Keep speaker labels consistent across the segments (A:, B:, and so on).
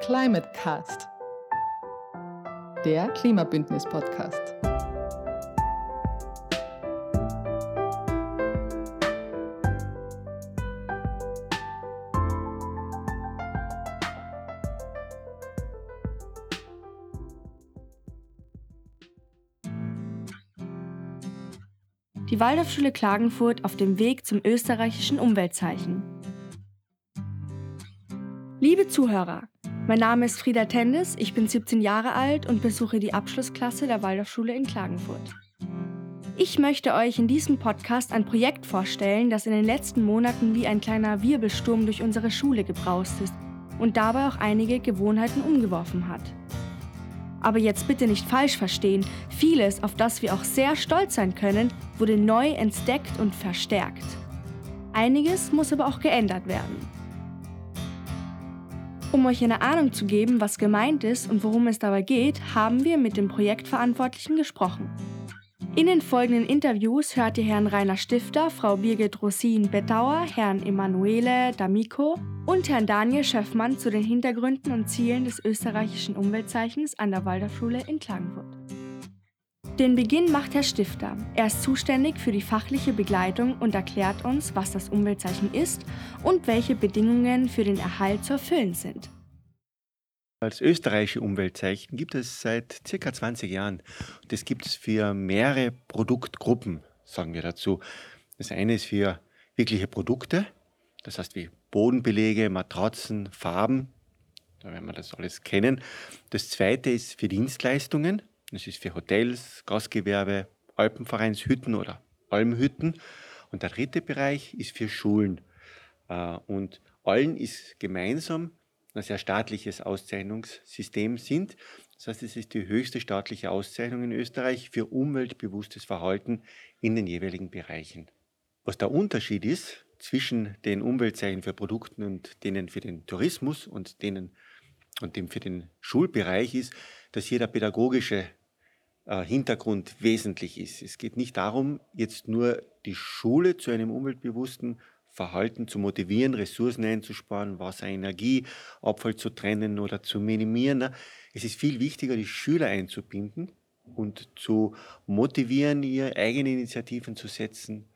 A: Climate Cast, der Klimabündnis-Podcast.
B: Die Waldorfschule Klagenfurt auf dem Weg zum österreichischen Umweltzeichen. Liebe Zuhörer, mein Name ist Frieda Tendes, ich bin 17 Jahre alt und besuche die Abschlussklasse der Waldorfschule in Klagenfurt. Ich möchte euch in diesem Podcast ein Projekt vorstellen, das in den letzten Monaten wie ein kleiner Wirbelsturm durch unsere Schule gebraust ist und dabei auch einige Gewohnheiten umgeworfen hat. Aber jetzt bitte nicht falsch verstehen, vieles, auf das wir auch sehr stolz sein können, wurde neu entdeckt und verstärkt. Einiges muss aber auch geändert werden. Um euch eine Ahnung zu geben, was gemeint ist und worum es dabei geht, haben wir mit dem Projektverantwortlichen gesprochen. In den folgenden Interviews hört ihr Herrn Rainer Stifter, Frau Birgit Rosin-Bettauer, Herrn Emanuele D'Amico und Herrn Daniel Schöffmann zu den Hintergründen und Zielen des österreichischen Umweltzeichens an der Waldorfschule in Klagenfurt. Den Beginn macht Herr Stifter. Er ist zuständig für die fachliche Begleitung und erklärt uns, was das Umweltzeichen ist und welche Bedingungen für den Erhalt zu erfüllen sind.
C: Als österreichische Umweltzeichen gibt es seit circa 20 Jahren. Das gibt es für mehrere Produktgruppen, sagen wir dazu. Das eine ist für wirkliche Produkte, das heißt wie Bodenbelege, Matratzen, Farben, da werden wir das alles kennen. Das zweite ist für Dienstleistungen, das ist für Hotels, Gastgewerbe, Alpenvereinshütten oder Almhütten. Und der dritte Bereich ist für Schulen. Äh, und allen ist gemeinsam, dass ein staatliches Auszeichnungssystem sind. Das heißt, es ist die höchste staatliche Auszeichnung in Österreich für umweltbewusstes Verhalten in den jeweiligen Bereichen. Was der Unterschied ist zwischen den Umweltzeichen für Produkten und denen für den Tourismus und denen und dem für den Schulbereich ist, dass hier der pädagogische Hintergrund wesentlich ist. Es geht nicht darum, jetzt nur die Schule zu einem umweltbewussten Verhalten zu motivieren, Ressourcen einzusparen, Wasser, Energie, Abfall zu trennen oder zu minimieren. Es ist viel wichtiger, die Schüler einzubinden und zu motivieren, ihre eigene Initiativen zu setzen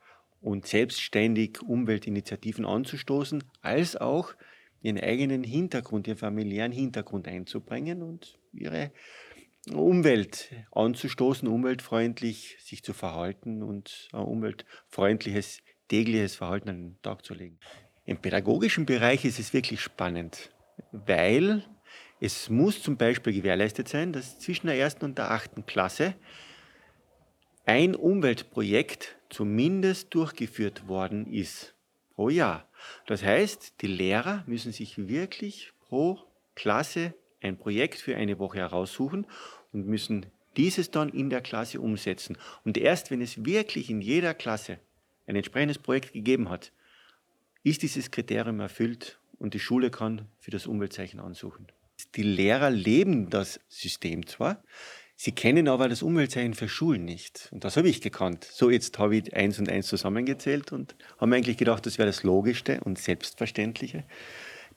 C: und selbstständig Umweltinitiativen anzustoßen, als auch ihren eigenen Hintergrund, ihren familiären Hintergrund einzubringen und ihre Umwelt anzustoßen, umweltfreundlich sich zu verhalten und ein umweltfreundliches tägliches Verhalten an den Tag zu legen. Im pädagogischen Bereich ist es wirklich spannend, weil es muss zum Beispiel gewährleistet sein, dass zwischen der ersten und der achten Klasse ein Umweltprojekt zumindest durchgeführt worden ist pro Jahr. Das heißt, die Lehrer müssen sich wirklich pro Klasse ein Projekt für eine Woche heraussuchen und müssen dieses dann in der Klasse umsetzen. Und erst wenn es wirklich in jeder Klasse ein entsprechendes Projekt gegeben hat, ist dieses Kriterium erfüllt und die Schule kann für das Umweltzeichen ansuchen. Die Lehrer leben das System zwar, sie kennen aber das Umweltzeichen für Schulen nicht. Und das habe ich gekannt. So, jetzt habe ich eins und eins zusammengezählt und habe eigentlich gedacht, das wäre das Logischste und Selbstverständliche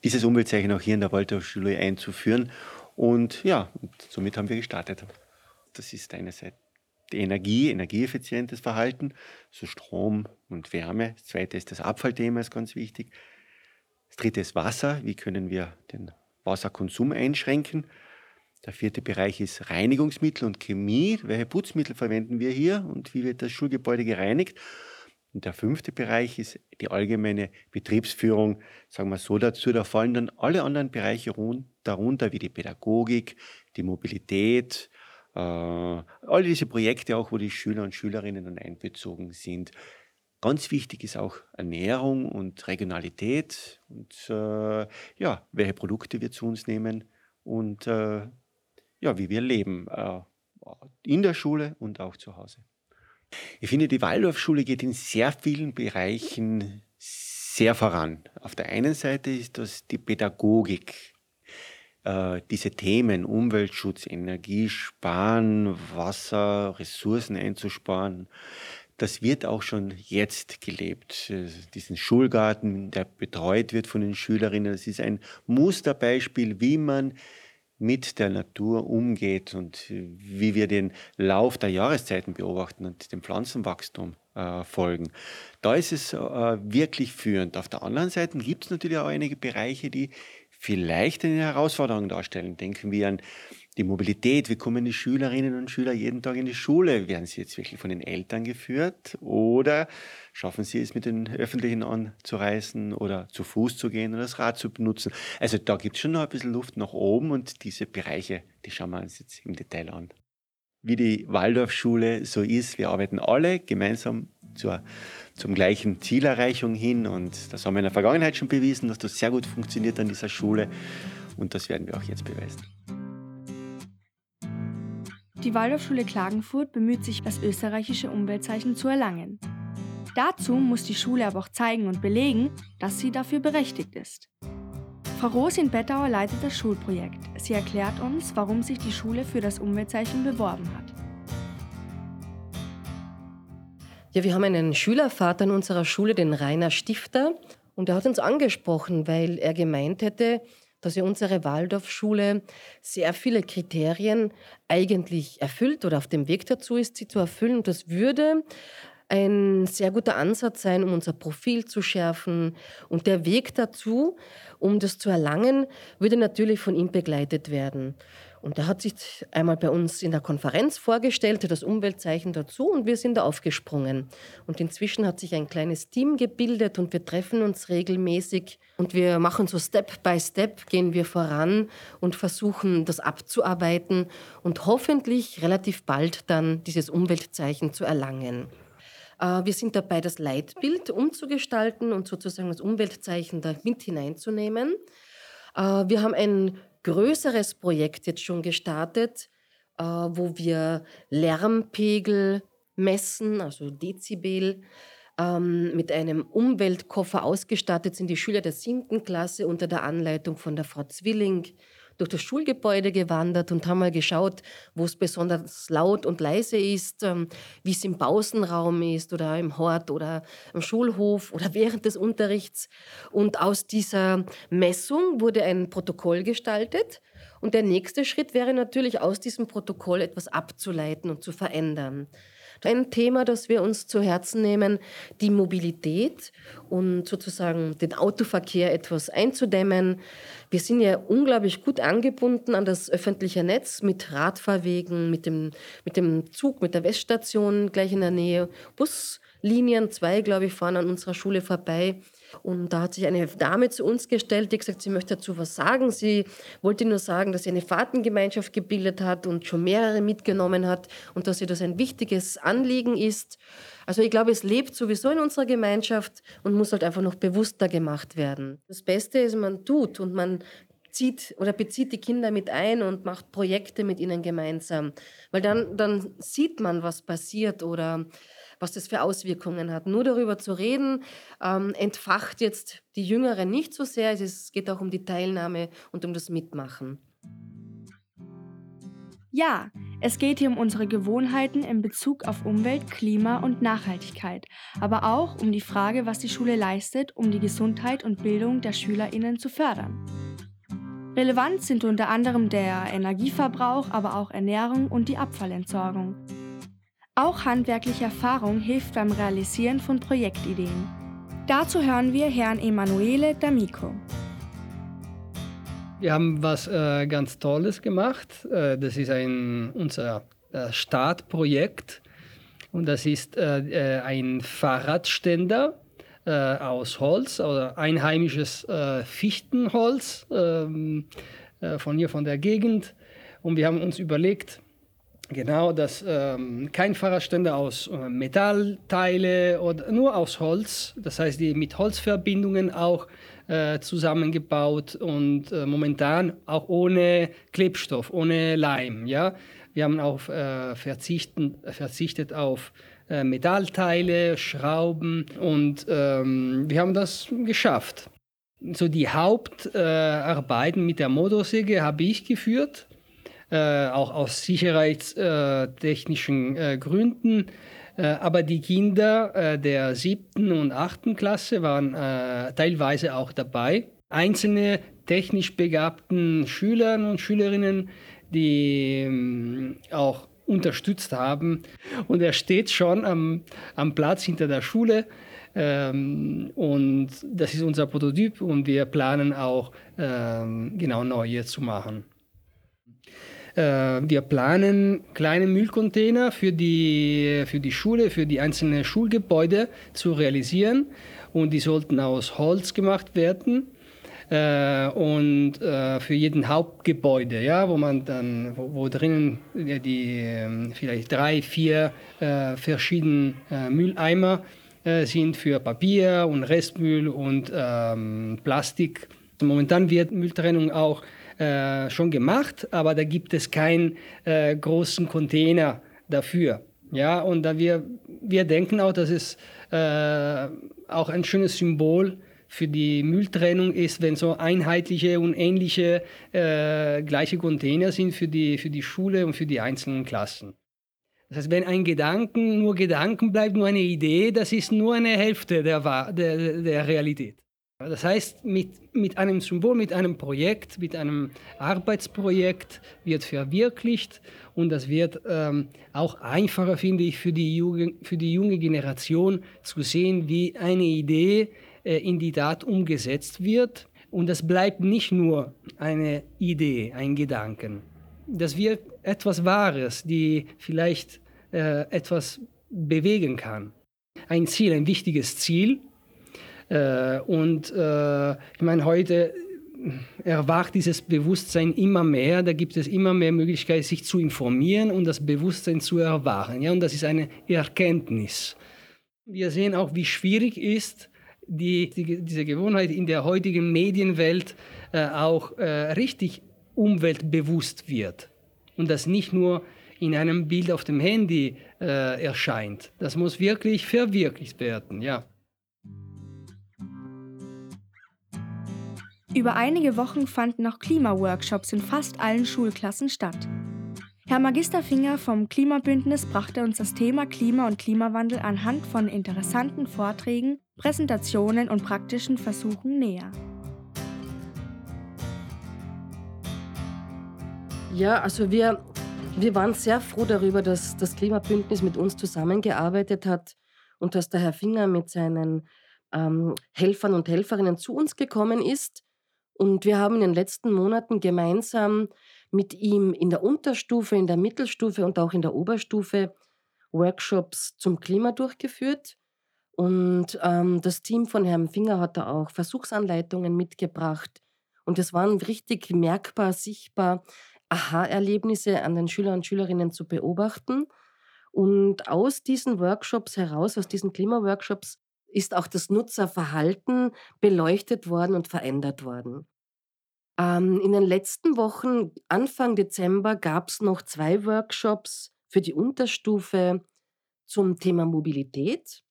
C: dieses Umweltzeichen auch hier in der Waldorfschule einzuführen. Und ja, und somit haben wir gestartet. Das ist einerseits die Energie, energieeffizientes Verhalten, so Strom und Wärme. Das zweite ist das Abfallthema, ist ganz wichtig. Das dritte ist Wasser. Wie können wir den Wasserkonsum einschränken? Der vierte Bereich ist Reinigungsmittel und Chemie. Welche Putzmittel verwenden wir hier und wie wird das Schulgebäude gereinigt? Und der fünfte Bereich ist die allgemeine Betriebsführung, sagen wir so dazu. Da fallen dann alle anderen Bereiche darunter, wie die Pädagogik, die Mobilität, äh, all diese Projekte auch, wo die Schüler und Schülerinnen dann einbezogen sind. Ganz wichtig ist auch Ernährung und Regionalität und äh, ja, welche Produkte wir zu uns nehmen und äh, ja, wie wir leben, äh, in der Schule und auch zu Hause. Ich finde, die Waldorfschule geht in sehr vielen Bereichen sehr voran. Auf der einen Seite ist das die Pädagogik. Äh, diese Themen Umweltschutz, Energiesparen, Wasser, Ressourcen einzusparen, das wird auch schon jetzt gelebt. Diesen Schulgarten, der betreut wird von den Schülerinnen, das ist ein Musterbeispiel, wie man mit der Natur umgeht und äh, wie wir den Lauf der Jahreszeiten beobachten und dem Pflanzenwachstum äh, folgen. Da ist es äh, wirklich führend. Auf der anderen Seite gibt es natürlich auch einige Bereiche, die vielleicht eine Herausforderung darstellen. Denken wir an die Mobilität, wie kommen die Schülerinnen und Schüler jeden Tag in die Schule? Werden sie jetzt wirklich von den Eltern geführt oder schaffen sie es mit den Öffentlichen anzureisen oder zu Fuß zu gehen oder das Rad zu benutzen? Also da gibt es schon noch ein bisschen Luft nach oben und diese Bereiche, die schauen wir uns jetzt im Detail an. Wie die Waldorfschule so ist, wir arbeiten alle gemeinsam zur, zum gleichen Zielerreichung hin und das haben wir in der Vergangenheit schon bewiesen, dass das sehr gut funktioniert an dieser Schule und das werden wir auch jetzt beweisen.
B: Die Waldorfschule Klagenfurt bemüht sich, das österreichische Umweltzeichen zu erlangen. Dazu muss die Schule aber auch zeigen und belegen, dass sie dafür berechtigt ist. Frau Rosin Bettauer leitet das Schulprojekt. Sie erklärt uns, warum sich die Schule für das Umweltzeichen beworben hat.
D: Ja, wir haben einen Schülervater in unserer Schule, den Rainer Stifter, und er hat uns angesprochen, weil er gemeint hätte, dass ja unsere Waldorfschule sehr viele Kriterien eigentlich erfüllt oder auf dem Weg dazu ist, sie zu erfüllen. Und das würde ein sehr guter Ansatz sein, um unser Profil zu schärfen. Und der Weg dazu, um das zu erlangen, würde natürlich von ihm begleitet werden. Und er hat sich einmal bei uns in der Konferenz vorgestellt, das Umweltzeichen dazu und wir sind da aufgesprungen. Und inzwischen hat sich ein kleines Team gebildet und wir treffen uns regelmäßig und wir machen so Step by Step, gehen wir voran und versuchen das abzuarbeiten und hoffentlich relativ bald dann dieses Umweltzeichen zu erlangen. Äh, wir sind dabei, das Leitbild umzugestalten und sozusagen das Umweltzeichen da mit hineinzunehmen. Äh, wir haben ein größeres Projekt jetzt schon gestartet, äh, wo wir Lärmpegel messen, also Dezibel, ähm, mit einem Umweltkoffer ausgestattet sind. Die Schüler der siebten Klasse unter der Anleitung von der Frau Zwilling durch das Schulgebäude gewandert und haben mal geschaut, wo es besonders laut und leise ist, ähm, wie es im Pausenraum ist oder im Hort oder im Schulhof oder während des Unterrichts. Und aus dieser Messung wurde ein Protokoll gestaltet. Und der nächste Schritt wäre natürlich, aus diesem Protokoll etwas abzuleiten und zu verändern. Ein Thema, das wir uns zu Herzen nehmen, die Mobilität und sozusagen den Autoverkehr etwas einzudämmen. Wir sind ja unglaublich gut angebunden an das öffentliche Netz mit Radfahrwegen, mit dem, mit dem Zug, mit der Weststation gleich in der Nähe. Buslinien, zwei, glaube ich, fahren an unserer Schule vorbei. Und da hat sich eine Dame zu uns gestellt, die gesagt, sie möchte dazu was sagen. Sie wollte nur sagen, dass sie eine Fahrtengemeinschaft gebildet hat und schon mehrere mitgenommen hat und dass ihr das ein wichtiges Anliegen ist. Also ich glaube, es lebt sowieso in unserer Gemeinschaft und muss halt einfach noch bewusster gemacht werden. Das Beste ist, man tut und man zieht oder bezieht die Kinder mit ein und macht Projekte mit ihnen gemeinsam. Weil dann, dann sieht man, was passiert oder was das für Auswirkungen hat. Nur darüber zu reden, ähm, entfacht jetzt die Jüngeren nicht so sehr. Es geht auch um die Teilnahme und um das Mitmachen.
B: Ja, es geht hier um unsere Gewohnheiten in Bezug auf Umwelt, Klima und Nachhaltigkeit, aber auch um die Frage, was die Schule leistet, um die Gesundheit und Bildung der Schülerinnen zu fördern. Relevant sind unter anderem der Energieverbrauch, aber auch Ernährung und die Abfallentsorgung. Auch handwerkliche Erfahrung hilft beim Realisieren von Projektideen. Dazu hören wir Herrn Emanuele D'Amico.
E: Wir haben was äh, ganz Tolles gemacht. Äh, das ist ein, unser äh, Startprojekt. Und das ist äh, äh, ein Fahrradständer äh, aus Holz oder einheimisches Fichtenholz ähm, von hier von der Gegend. Und wir haben uns überlegt, Genau, dass ähm, kein Fahrradständer aus äh, Metallteile oder nur aus Holz, das heißt die mit Holzverbindungen auch äh, zusammengebaut und äh, momentan auch ohne Klebstoff, ohne Leim. Ja, wir haben auch äh, verzichtet auf äh, Metallteile, Schrauben und ähm, wir haben das geschafft. So die Hauptarbeiten mit der Motorsäge habe ich geführt äh, auch aus sicherheitstechnischen äh, Gründen. Äh, aber die Kinder äh, der siebten und achten Klasse waren teilweise auch dabei. Einzelne technisch begabten Schüler und Schülerinnen, die ähm, auch unterstützt haben. Und er steht schon am, am Platz hinter der Schule. Ähm, und das ist unser Prototyp und wir planen auch ähm, genau neue zu machen. Äh, wir planen kleine Müllcontainer für die, für die Schule, für die einzelnen Schulgebäude zu realisieren und die sollten aus Holz gemacht werden. Äh, und äh, für jeden Hauptgebäude, ja, wo man dann, wo, wo drinnen die, die äh, vielleicht drei, vier äh, verschiedene äh, Mülleimer äh, sind für Papier und Restmüll und ähm, Plastik. Momentan wird Mülltrennung auch äh, schon gemacht, aber da gibt es keinen äh, großen Container dafür. Ja, und da wir, wir denken auch, dass es äh, auch ein schönes Symbol für die Mülltrennung ist, wenn so einheitliche und ähnliche äh, gleiche Container sind für die, für die Schule und für die einzelnen Klassen. Das heißt, wenn ein Gedanken nur Gedanken bleibt, nur eine Idee, das ist nur eine Hälfte der, der, der Realität. Das heißt, mit, mit einem Symbol, mit einem Projekt, mit einem Arbeitsprojekt wird verwirklicht und das wird ähm, auch einfacher, finde ich, für die, Jugend, für die junge Generation zu sehen, wie eine Idee äh, in die Tat umgesetzt wird. Und das bleibt nicht nur eine Idee, ein Gedanken. Das wird etwas Wahres, die vielleicht äh, etwas bewegen kann. Ein Ziel, ein wichtiges Ziel, und äh, ich meine, heute erwacht dieses Bewusstsein immer mehr. Da gibt es immer mehr Möglichkeiten, sich zu informieren und das Bewusstsein zu erwachen. Ja, und das ist eine Erkenntnis. Wir sehen auch, wie schwierig ist, die, die, diese Gewohnheit in der heutigen Medienwelt äh, auch äh, richtig umweltbewusst wird. Und das nicht nur in einem Bild auf dem Handy äh, erscheint. Das muss wirklich verwirklicht werden, ja.
B: Über einige Wochen fanden auch Klimaworkshops in fast allen Schulklassen statt. Herr Magister Finger vom Klimabündnis brachte uns das Thema Klima und Klimawandel anhand von interessanten Vorträgen, Präsentationen und praktischen Versuchen näher.
D: Ja, also wir, wir waren sehr froh darüber, dass das Klimabündnis mit uns zusammengearbeitet hat und dass der Herr Finger mit seinen ähm, Helfern und Helferinnen zu uns gekommen ist und wir haben in den letzten Monaten gemeinsam mit ihm in der Unterstufe, in der Mittelstufe und auch in der Oberstufe Workshops zum Klima durchgeführt. Und ähm, das Team von Herrn Finger hat da auch Versuchsanleitungen mitgebracht. Und es waren richtig merkbar, sichtbar Aha-Erlebnisse an den Schülern und Schülerinnen zu beobachten. Und aus diesen Workshops heraus, aus diesen Klimaworkshops, ist auch das Nutzerverhalten beleuchtet worden und verändert worden. Ähm, in den letzten Wochen, Anfang Dezember, gab es noch zwei Workshops für die Unterstufe zum Thema Mobilität.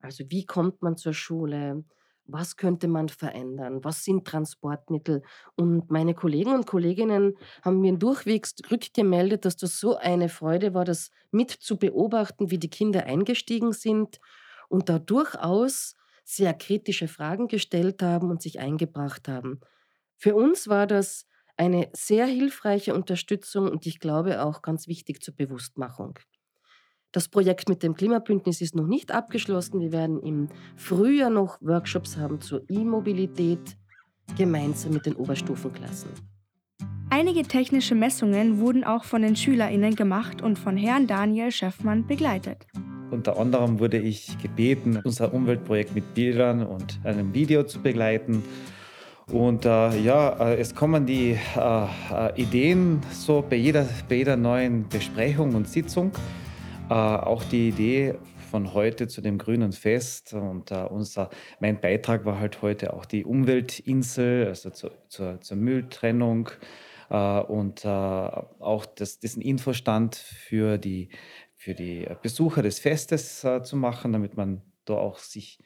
D: Also wie kommt man zur Schule? Was könnte man verändern? Was sind Transportmittel? Und meine Kollegen und Kolleginnen haben mir durchwegs rückgemeldet, dass das so eine Freude war, das mit zu beobachten, wie die Kinder eingestiegen sind und da durchaus sehr kritische Fragen gestellt haben und sich eingebracht haben. Für uns war das eine sehr hilfreiche Unterstützung und ich glaube auch ganz wichtig zur Bewusstmachung. Das Projekt mit dem Klimabündnis ist noch nicht abgeschlossen. Wir werden im Frühjahr noch Workshops haben zur E-Mobilität gemeinsam mit den Oberstufenklassen.
B: Einige technische Messungen wurden auch von den SchülerInnen gemacht und von Herrn Daniel Schäffmann begleitet.
F: Unter anderem wurde ich gebeten, unser Umweltprojekt mit Bildern und einem Video zu begleiten. Und äh, ja, äh, es kommen die äh, äh, Ideen so bei jeder, bei jeder neuen Besprechung und Sitzung. Äh, auch die Idee von heute zu dem grünen Fest. Und äh, unser, mein Beitrag war halt heute auch die Umweltinsel, also zu, zur, zur Mülltrennung und auch das, diesen Infostand für die für die Besucher des Festes äh, zu machen, damit man da auch sich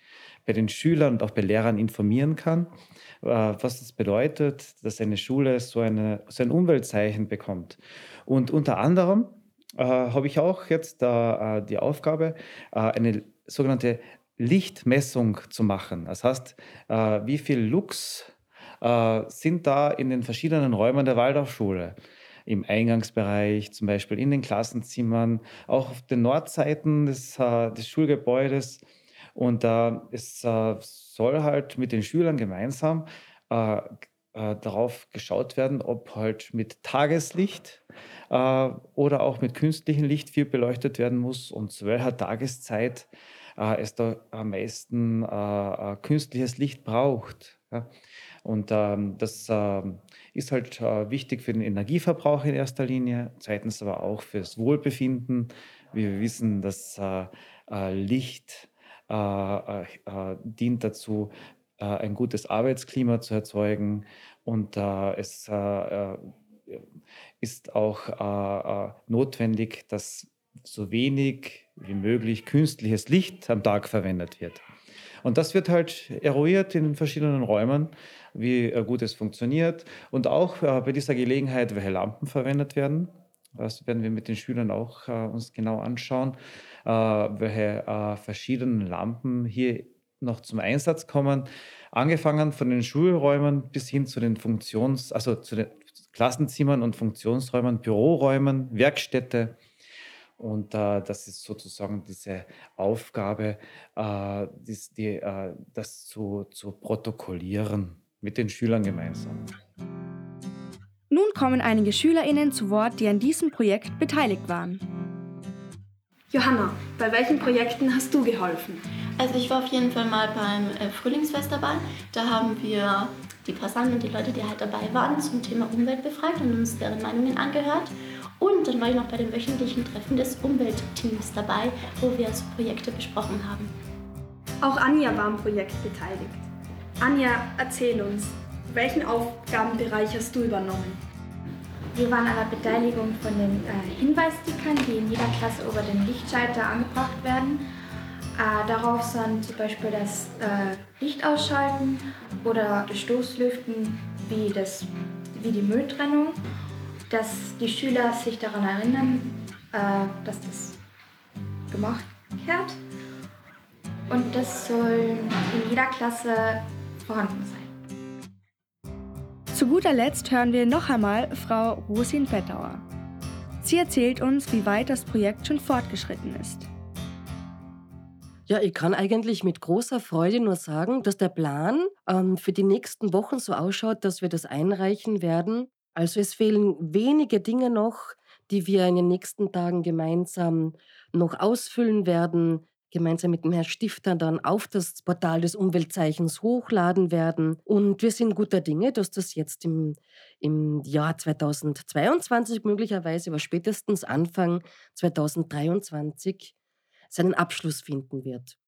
F: bei den Schülern und auch bei Lehrern informieren kann, äh, was das bedeutet, dass eine Schule so, eine, so ein Umweltzeichen bekommt. Und unter anderem äh, habe ich auch jetzt äh, die Aufgabe, äh, eine sogenannte Lichtmessung zu machen. Das heißt, äh, wie viel Lux äh, sind da in den verschiedenen Räumen der Waldorfschule? Im Eingangsbereich, zum Beispiel in den Klassenzimmern, auch auf den Nordseiten des, äh, des Schulgebäudes. Und es soll halt mit den Schülern gemeinsam darauf geschaut werden, ob halt mit Tageslicht oder auch mit künstlichem Licht viel beleuchtet werden muss und zu welcher Tageszeit äh, es da am meisten äh, äh, künstliches Licht braucht. Ja. Und ähm, das äh, ist halt äh, wichtig für den Energieverbrauch in erster Linie, zweitens aber auch fürs Wohlbefinden. Wie wir wissen, dass äh, Licht dient dazu, ein gutes Arbeitsklima zu erzeugen und es ist auch notwendig, dass so wenig wie möglich künstliches Licht am Tag verwendet wird. Und das wird halt eruiert in verschiedenen Räumen, wie äh, gut es funktioniert und auch äh, bei dieser Gelegenheit, welche Lampen verwendet werden. Das werden wir mit den Schülern auch äh, uns genau anschauen, welche verschiedenen Lampen hier noch zum Einsatz kommen. Angefangen von den Schulräumen bis hin zu den Funktions-, also zu den Klassenzimmern und Funktionsräumen, Büroräumen, Werkstätte und äh, das ist sozusagen diese Aufgabe, äh, die, äh, das zu, zu protokollieren mit den Schülern gemeinsam.
B: Nun kommen einige SchülerInnen zu Wort, die an diesem Projekt beteiligt waren. Johanna, bei welchen Projekten hast du geholfen?
G: Also ich war auf jeden Fall mal beim äh, Frühlingsfest dabei. Da haben wir die Passanten und die Leute, die halt dabei waren, zum Thema Umwelt befragt und uns deren Meinungen angehört. Und dann war ich noch bei dem wöchentlichen Treffen des Umweltteams dabei, wo wir so Projekte besprochen haben.
B: Auch Anja war am Projekt beteiligt. Anja, erzähl uns, welchen Aufgabenbereich hast du übernommen?
H: Wir waren an der Beteiligung von den äh, Hinweisstickern, die in jeder Klasse über den Lichtschalter angebracht werden. Äh, darauf sind zum Beispiel das äh, Licht ausschalten oder Stoßlüften wie, das, wie die Mülltrennung dass die Schüler sich daran erinnern, äh, dass das gemacht wird. Und das soll in jeder Klasse vorhanden sein.
B: Zu guter Letzt hören wir noch einmal Frau Rosin Fettauer. Sie erzählt uns, wie weit das Projekt schon fortgeschritten ist.
D: Ja, ich kann eigentlich mit großer Freude nur sagen, dass der Plan ähm, für die nächsten Wochen so ausschaut, dass wir das einreichen werden also es fehlen wenige Dinge noch, die wir in den nächsten Tagen gemeinsam noch ausfüllen werden, gemeinsam mit dem Herrn Stifter dann auf das Portal des Umweltzeichens hochladen werden. Und wir sind guter Dinge, dass das jetzt im, im Jahr 2022 möglicherweise, aber spätestens Anfang 2023 seinen Abschluss finden wird.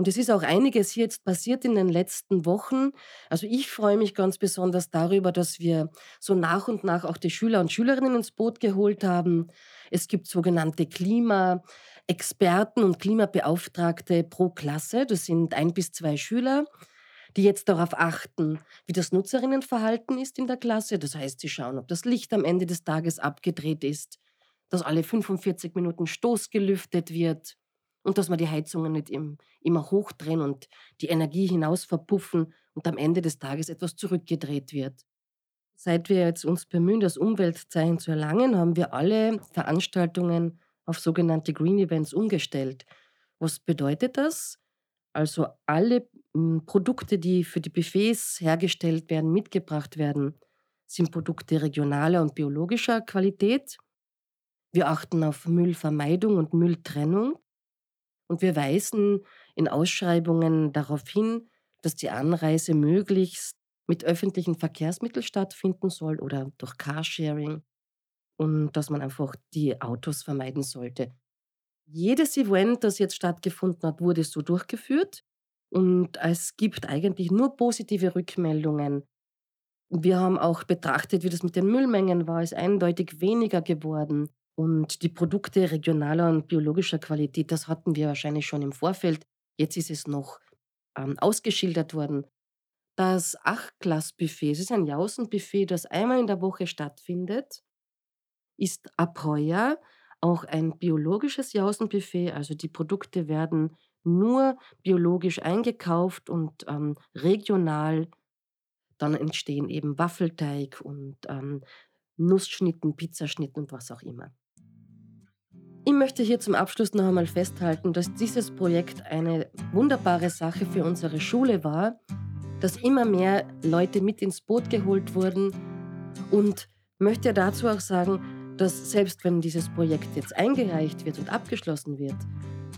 D: Und es ist auch einiges hier jetzt passiert in den letzten Wochen. Also ich freue mich ganz besonders darüber, dass wir so nach und nach auch die Schüler und Schülerinnen ins Boot geholt haben. Es gibt sogenannte Klimaexperten und Klimabeauftragte pro Klasse. Das sind ein bis zwei Schüler die jetzt darauf achten, wie das Nutzerinnenverhalten ist in der Klasse. Das heißt, sie schauen, ob das Licht am Ende des Tages abgedreht ist, dass alle 45 Minuten Stoß gelüftet wird, und dass wir die Heizungen nicht immer hochdrehen und die Energie hinaus verpuffen und am Ende des Tages etwas zurückgedreht wird. Seit wir jetzt uns bemühen, das Umweltzeichen zu erlangen, haben wir alle Veranstaltungen auf sogenannte Green Events umgestellt. Was bedeutet das? Also alle hm, Produkte, die für die Buffets hergestellt werden, mitgebracht werden, sind Produkte regionaler und biologischer Qualität. Wir achten auf Müllvermeidung und Mülltrennung. Und wir weisen in Ausschreibungen darauf hin, dass die Anreise möglichst mit öffentlichen Verkehrsmitteln stattfinden soll oder durch Carsharing und dass man einfach die Autos vermeiden sollte. Jedes Event, das jetzt stattgefunden hat, wurde so durchgeführt und es gibt eigentlich nur positive Rückmeldungen. Wir haben auch betrachtet, wie das mit den Müllmengen war. Es ist eindeutig weniger geworden. Und die Produkte regionaler und biologischer Qualität, das hatten wir wahrscheinlich schon im Vorfeld. Jetzt ist es noch ähm, ausgeschildert worden. Das Achtglas-Buffet, es ist ein Jausenbuffet, das einmal in der Woche stattfindet, ist ab heuer auch ein biologisches Jausenbuffet. Also die Produkte werden nur biologisch eingekauft und ähm, regional. Dann entstehen eben Waffelteig und ähm, Nussschnitten, Pizzaschnitten und was auch immer. Ich möchte hier zum Abschluss noch einmal festhalten, dass dieses Projekt eine wunderbare Sache für unsere Schule war, dass immer mehr Leute mit ins Boot geholt wurden und möchte dazu auch sagen, dass selbst wenn dieses Projekt jetzt eingereicht wird und abgeschlossen wird,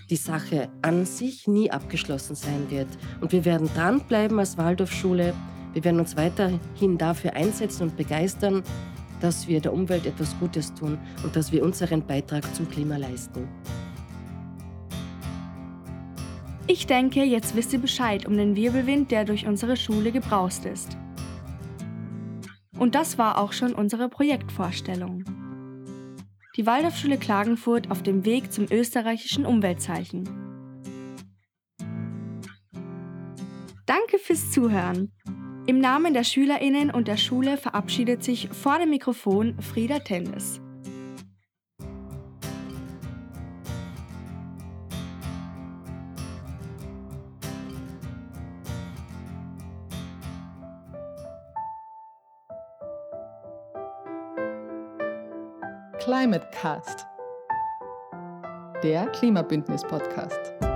D: die Sache an sich nie abgeschlossen sein wird. Und wir werden dranbleiben als Waldorfschule. Wir werden uns weiterhin dafür einsetzen und begeistern, dass wir der Umwelt etwas Gutes tun und dass wir unseren Beitrag zum Klima leisten.
B: Ich denke, jetzt wisst ihr Bescheid um den Wirbelwind, der durch unsere Schule gebraust ist. Und das war auch schon unsere Projektvorstellung. Die Waldorfschule Klagenfurt auf dem Weg zum österreichischen Umweltzeichen. Danke fürs Zuhören. Im Namen der SchülerInnen und der Schule verabschiedet sich vor dem Mikrofon Frieda Tendes.
A: Climate Cast, der Klimabündnis-Podcast.